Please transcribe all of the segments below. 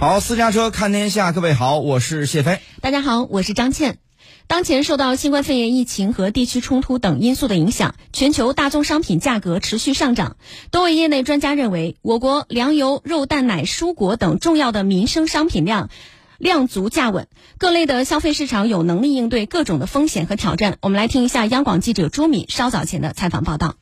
好，私家车看天下，各位好，我是谢飞。大家好，我是张倩。当前受到新冠肺炎疫情和地区冲突等因素的影响，全球大宗商品价格持续上涨。多位业内专家认为，我国粮油、肉蛋奶、蔬果等重要的民生商品量量足价稳，各类的消费市场有能力应对各种的风险和挑战。我们来听一下央广记者朱敏稍早前的采访报道。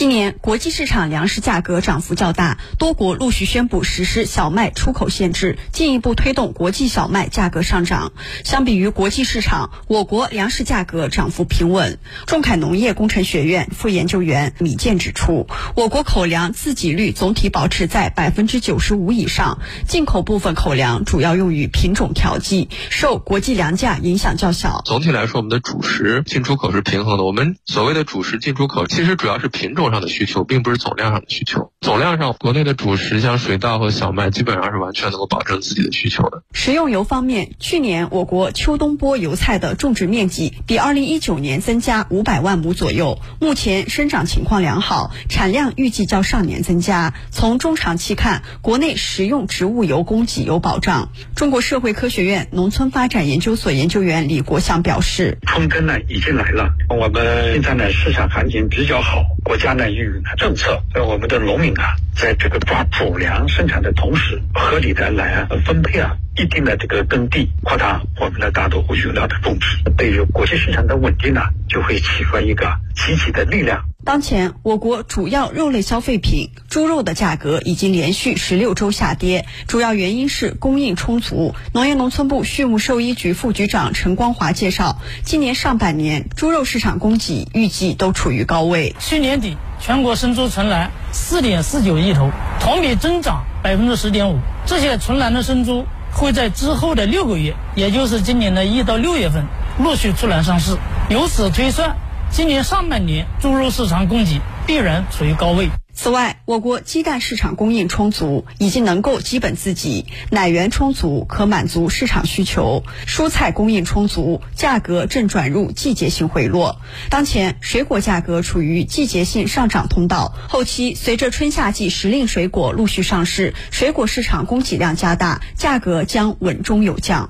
今年国际市场粮食价格涨幅较大，多国陆续宣布实施小麦出口限制，进一步推动国际小麦价格上涨。相比于国际市场，我国粮食价格涨幅平稳。中凯农业工程学院副研究员米健指出，我国口粮自给率总体保持在百分之九十五以上，进口部分口粮主要用于品种调剂，受国际粮价影响较小。总体来说，我们的主食进出口是平衡的。我们所谓的主食进出口，其实主要是品种。上的需求并不是总量上的需求，总量上国内的主食像水稻和小麦基本上是完全能够保证自己的需求的。食用油方面，去年我国秋冬播油菜的种植面积比二零一九年增加五百万亩左右，目前生长情况良好，产量预计较上年增加。从中长期看，国内食用植物油供给有保障。中国社会科学院农村发展研究所研究员李国祥表示：“春耕呢已经来了，我们现在呢市场行情比较好，国家。”呢，与政策，让我们的农民啊，在这个抓主粮生产的同时，合理的来分配啊。一定的这个耕地扩大我们的大豆和原料的种植，对于国际市场的稳定呢，就会起到一个积极的力量。当前，我国主要肉类消费品猪肉的价格已经连续十六周下跌，主要原因是供应充足。农业农村部畜牧兽医局副局长陈光华介绍，今年上半年猪肉市场供给预计都处于高位。去年底，全国生猪存栏四点四九亿头，同比增长百分之十点五。这些存栏的生猪。会在之后的六个月，也就是今年的一到六月份，陆续出栏上市。由此推算，今年上半年猪肉市场供给必然处于高位。此外，我国鸡蛋市场供应充足，已经能够基本自给，奶源充足，可满足市场需求；蔬菜供应充足，价格正转入季节性回落。当前，水果价格处于季节性上涨通道，后期随着春夏季时令水果陆续上市，水果市场供给量加大，价格将稳中有降。